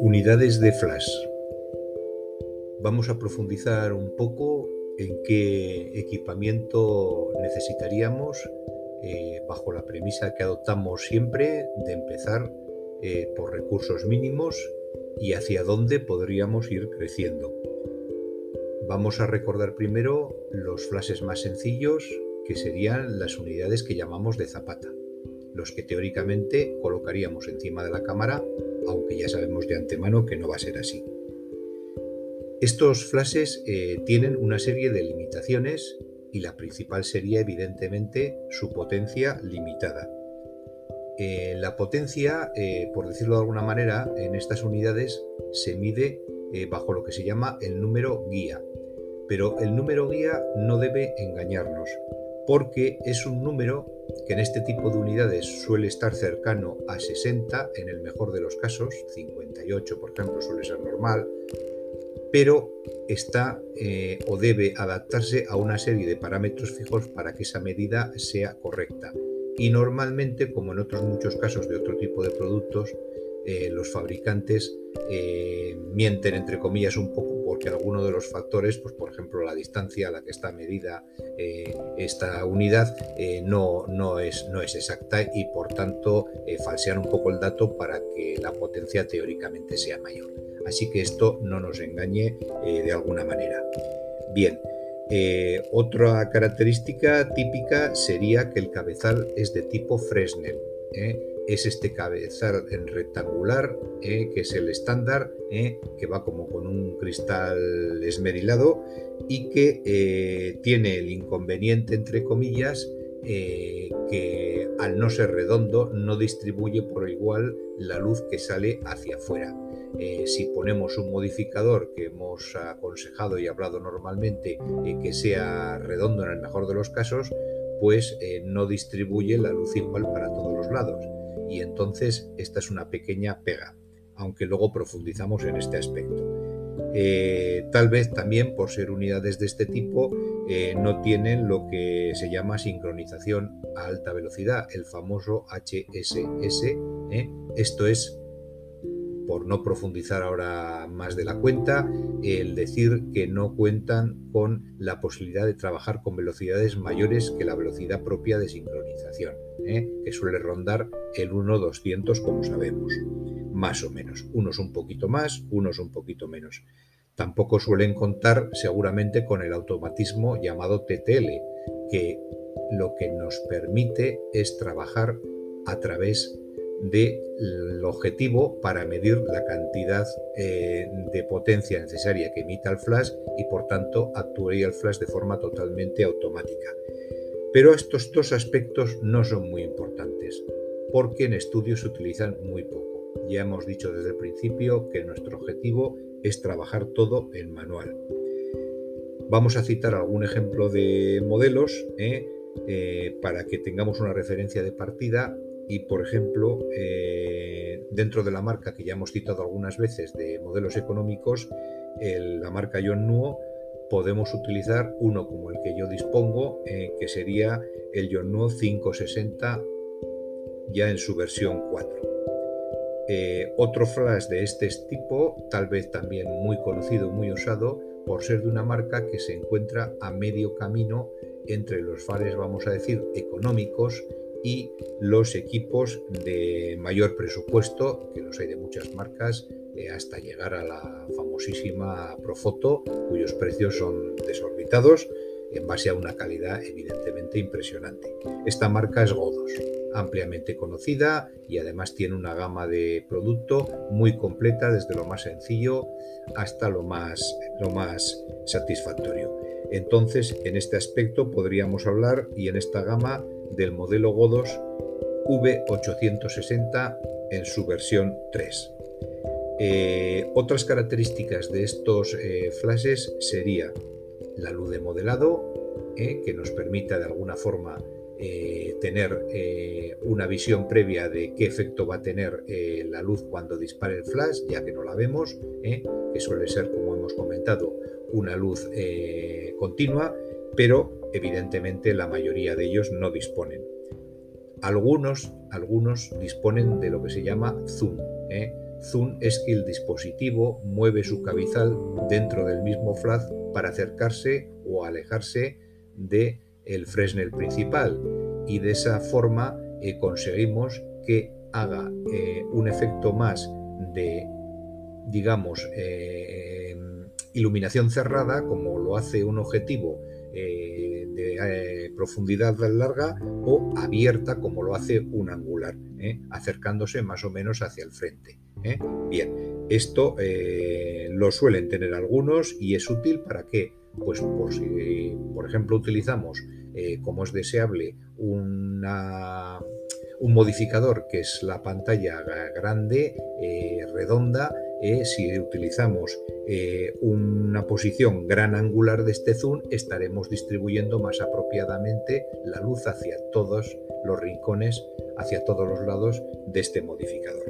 Unidades de flash. Vamos a profundizar un poco en qué equipamiento necesitaríamos eh, bajo la premisa que adoptamos siempre de empezar eh, por recursos mínimos y hacia dónde podríamos ir creciendo. Vamos a recordar primero los flashes más sencillos, que serían las unidades que llamamos de zapata, los que teóricamente colocaríamos encima de la cámara, aunque ya sabemos de antemano que no va a ser así. Estos flashes eh, tienen una serie de limitaciones y la principal sería evidentemente su potencia limitada. Eh, la potencia, eh, por decirlo de alguna manera, en estas unidades se mide bajo lo que se llama el número guía, pero el número guía no debe engañarnos, porque es un número que en este tipo de unidades suele estar cercano a 60 en el mejor de los casos, 58 por ejemplo suele ser normal, pero está eh, o debe adaptarse a una serie de parámetros fijos para que esa medida sea correcta. Y normalmente, como en otros muchos casos de otro tipo de productos, eh, los fabricantes eh, mienten entre comillas un poco porque alguno de los factores, pues por ejemplo la distancia a la que está medida eh, esta unidad no, no, es, no es exacta y por tanto falsean un poco el dato para que la potencia teóricamente sea mayor. Así que esto no nos engañe de alguna manera. Bien, otra característica típica sería que el cabezal es de tipo Fresnel es este cabezal en rectangular, eh, que es el estándar, eh, que va como con un cristal esmerilado y que eh, tiene el inconveniente, entre comillas, que al no ser redondo no distribuye por igual la luz que sale hacia afuera. si ponemos un modificador que hemos aconsejado y hablado normalmente que sea redondo en el mejor de los casos, pues no distribuye la luz igual para todos los lados y entonces esta es una pequeña pega, aunque luego profundizamos en este aspecto. Eh, tal vez también por ser unidades de este tipo eh, no tienen lo que se llama sincronización a alta velocidad, el famoso HSS. ¿eh? Esto es, por no profundizar ahora más de la cuenta, el decir que no cuentan con la posibilidad de trabajar con velocidades mayores que la velocidad propia de sincronización. ¿eh? que suele rondar el 1.200 como sabemos, más o menos, unos un poquito más, unos un poquito menos. Tampoco suelen contar seguramente con el automatismo llamado TTL, que lo que nos permite es trabajar a través del objetivo para medir la cantidad eh, de potencia necesaria que emita el flash y por tanto actuaría el flash de forma totalmente automática. Pero estos dos aspectos no son muy importantes, porque en estudios se utilizan muy poco. Ya hemos dicho desde el principio que nuestro objetivo es trabajar todo en manual. Vamos a citar algún ejemplo de modelos ¿eh? Eh, para que tengamos una referencia de partida y, por ejemplo, eh, dentro de la marca que ya hemos citado algunas veces de modelos económicos, la marca John Nuo podemos utilizar uno como el que yo dispongo, eh, que sería el Yonnuo 560 ya en su versión 4. Eh, otro flash de este tipo, tal vez también muy conocido, muy usado, por ser de una marca que se encuentra a medio camino entre los fares, vamos a decir, económicos y los equipos de mayor presupuesto, que los hay de muchas marcas, eh, hasta llegar a la famosísima Profoto, cuyos precios son desorbitados en base a una calidad evidentemente impresionante. Esta marca es Godos, ampliamente conocida y además tiene una gama de producto muy completa desde lo más sencillo hasta lo más, lo más satisfactorio. Entonces, en este aspecto podríamos hablar y en esta gama del modelo Godos V860 en su versión 3. Eh, otras características de estos eh, flashes sería la luz de modelado, eh, que nos permita de alguna forma tener una visión previa de qué efecto va a tener la luz cuando dispare el flash, ya que no la vemos, que suele ser, como hemos comentado, una luz continua, pero evidentemente la mayoría de ellos no disponen. Algunos, algunos disponen de lo que se llama zoom. ¿eh? Zoom es que el dispositivo mueve su cabezal dentro del mismo flash para acercarse o alejarse de el Fresnel principal y de esa forma eh, conseguimos que haga eh, un efecto más de digamos iluminación cerrada como lo hace un objetivo de profundidad larga o abierta como lo hace un angular acercándose más o menos hacia el frente bien esto lo suelen tener algunos y es útil para que pues por si, por ejemplo, utilizamos eh, como es deseable una, un modificador que es la pantalla grande, eh, redonda, eh, si utilizamos una posición gran angular de este zoom, estaremos distribuyendo más apropiadamente la luz hacia todos los rincones, hacia todos los lados de este modificador.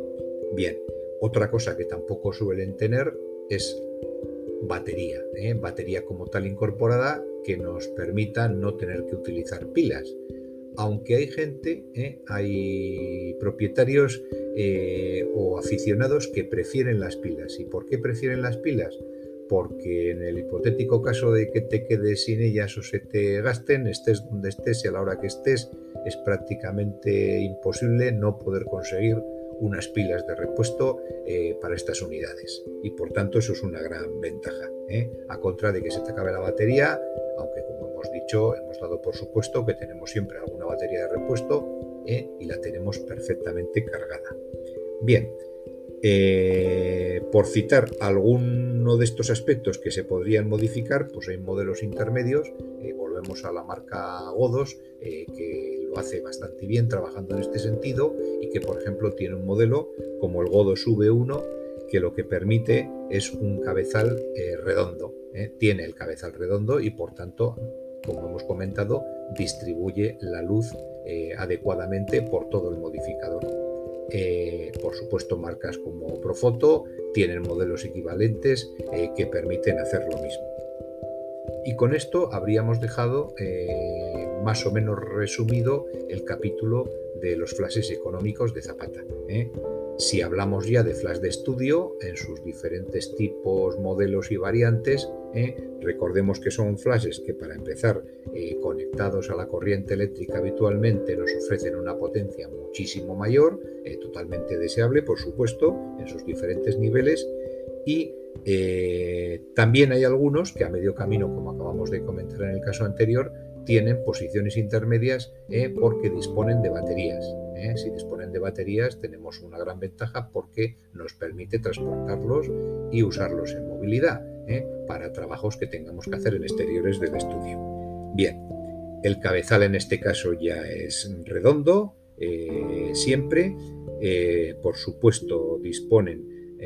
Bien, otra cosa que tampoco suelen tener es batería, ¿eh? batería como tal incorporada que nos permita no tener que utilizar pilas. Aunque hay gente, ¿eh? hay propietarios eh, o aficionados que prefieren las pilas. ¿Y por qué prefieren las pilas? Porque en el hipotético caso de que te quedes sin ellas o se te gasten, estés donde estés y a la hora que estés, es prácticamente imposible no poder conseguir unas pilas de repuesto eh, para estas unidades. Y por tanto eso es una gran ventaja. ¿eh? A contra de que se te acabe la batería, aunque como hemos dicho, hemos dado por supuesto que tenemos siempre alguna batería de repuesto ¿eh? y la tenemos perfectamente cargada. Bien, por citar alguno de estos aspectos que se podrían modificar, pues hay modelos intermedios, volvemos a la marca Godos, que lo hace bastante bien trabajando en este sentido y que, por ejemplo, tiene un modelo como el Godos V1 que lo que permite es un cabezal eh, redondo. ¿eh? Tiene el cabezal redondo y, por tanto, como hemos comentado, distribuye la luz eh, adecuadamente por todo el modificador. por supuesto, marcas como Profoto tienen modelos equivalentes que permiten hacer lo mismo. Y con esto habríamos dejado más o menos resumido el capítulo de los flashes económicos de Zapata. ¿eh? Si hablamos ya de flash de estudio en sus diferentes tipos, modelos y variantes, ¿eh? recordemos que son flashes que para empezar eh, conectados a la corriente eléctrica habitualmente nos ofrecen una potencia muchísimo mayor, totalmente deseable por supuesto, en sus diferentes niveles y también hay algunos que a medio camino, como acabamos de comentar en el caso anterior, tienen posiciones intermedias eh, porque disponen de baterías. Eh. Si disponen de baterías tenemos una gran ventaja porque nos permite transportarlos y usarlos en movilidad eh, para trabajos que tengamos que hacer en exteriores del estudio. Bien, el cabezal en este caso ya es redondo, siempre. por supuesto disponen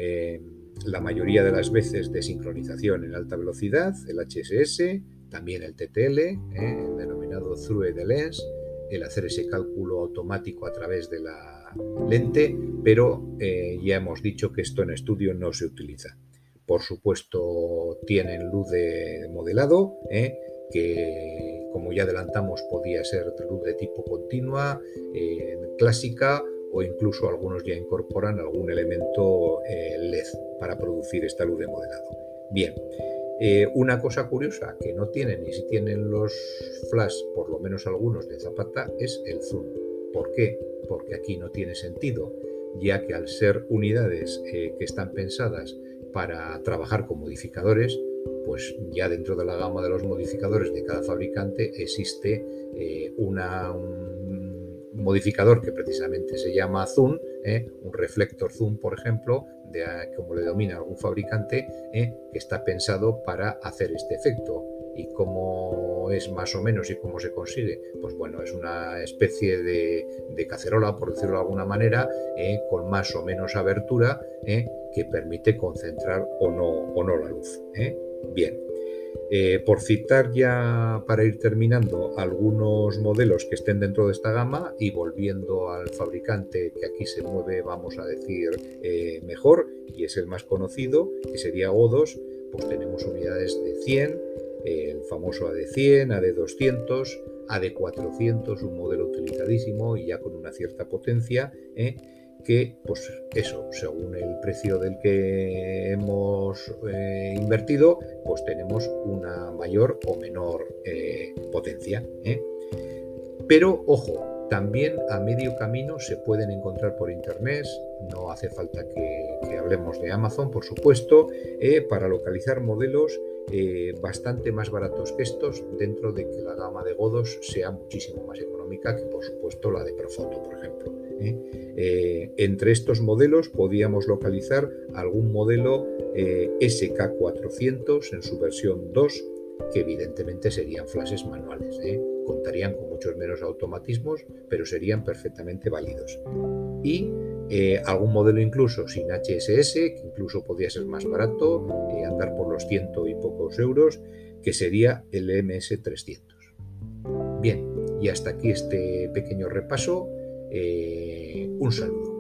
la mayoría de las veces de sincronización en alta velocidad, el HSS, también el TTL, ¿eh? el denominado Through the Lens, el hacer ese cálculo automático a través de la lente, pero eh, ya hemos dicho que esto en estudio no se utiliza. Por supuesto, tienen luz de modelado, ¿eh? que como ya adelantamos podía ser luz de tipo continua, clásica o incluso algunos ya incorporan algún elemento LED para producir esta luz de modelado. Bien, eh, una cosa curiosa que no tienen, y si tienen los flash, por lo menos algunos de Zapata, es el zoom. ¿Por qué? Porque aquí no tiene sentido, ya que al ser unidades eh, que están pensadas para trabajar con modificadores, pues ya dentro de la gama de los modificadores de cada fabricante existe eh, una, un modificador que precisamente se llama zoom, un reflector zoom, por ejemplo, como le domina algún fabricante, ¿eh? que está pensado para hacer este efecto. ¿Y cómo es más o menos y cómo se consigue? Pues bueno, es una especie de, cacerola, por decirlo de alguna manera, ¿eh? con más o menos abertura, ¿eh? que permite concentrar o no, o no la luz. Bien, eh, por citar ya para ir terminando algunos modelos que estén dentro de esta gama y volviendo al fabricante que aquí se mueve, vamos a decir, eh, mejor y es el más conocido, que sería O2, pues tenemos unidades de 100, el famoso AD100, AD200, AD400, un modelo utilizadísimo y ya con una cierta potencia, ¿eh? Que, pues eso, según el precio del que hemos eh, invertido, pues tenemos una mayor o menor eh, potencia. Pero, ojo, también a medio camino se pueden encontrar por internet, no hace falta que, hablemos de Amazon, por supuesto, para localizar modelos eh, bastante más baratos que estos, dentro de que la gama de godos sea muchísimo más económica que, por supuesto, la de Profoto, por ejemplo. ¿Eh? Eh, entre estos modelos podíamos localizar algún modelo SK400 en su versión 2, que evidentemente serían flashes manuales. Contarían con muchos menos automatismos, pero serían perfectamente válidos. Y eh, algún modelo incluso sin HSS, que incluso podría ser más barato, eh, andar por los ciento y pocos euros, que sería el MS300. Bien, y hasta aquí este pequeño repaso. Eh, un saludo.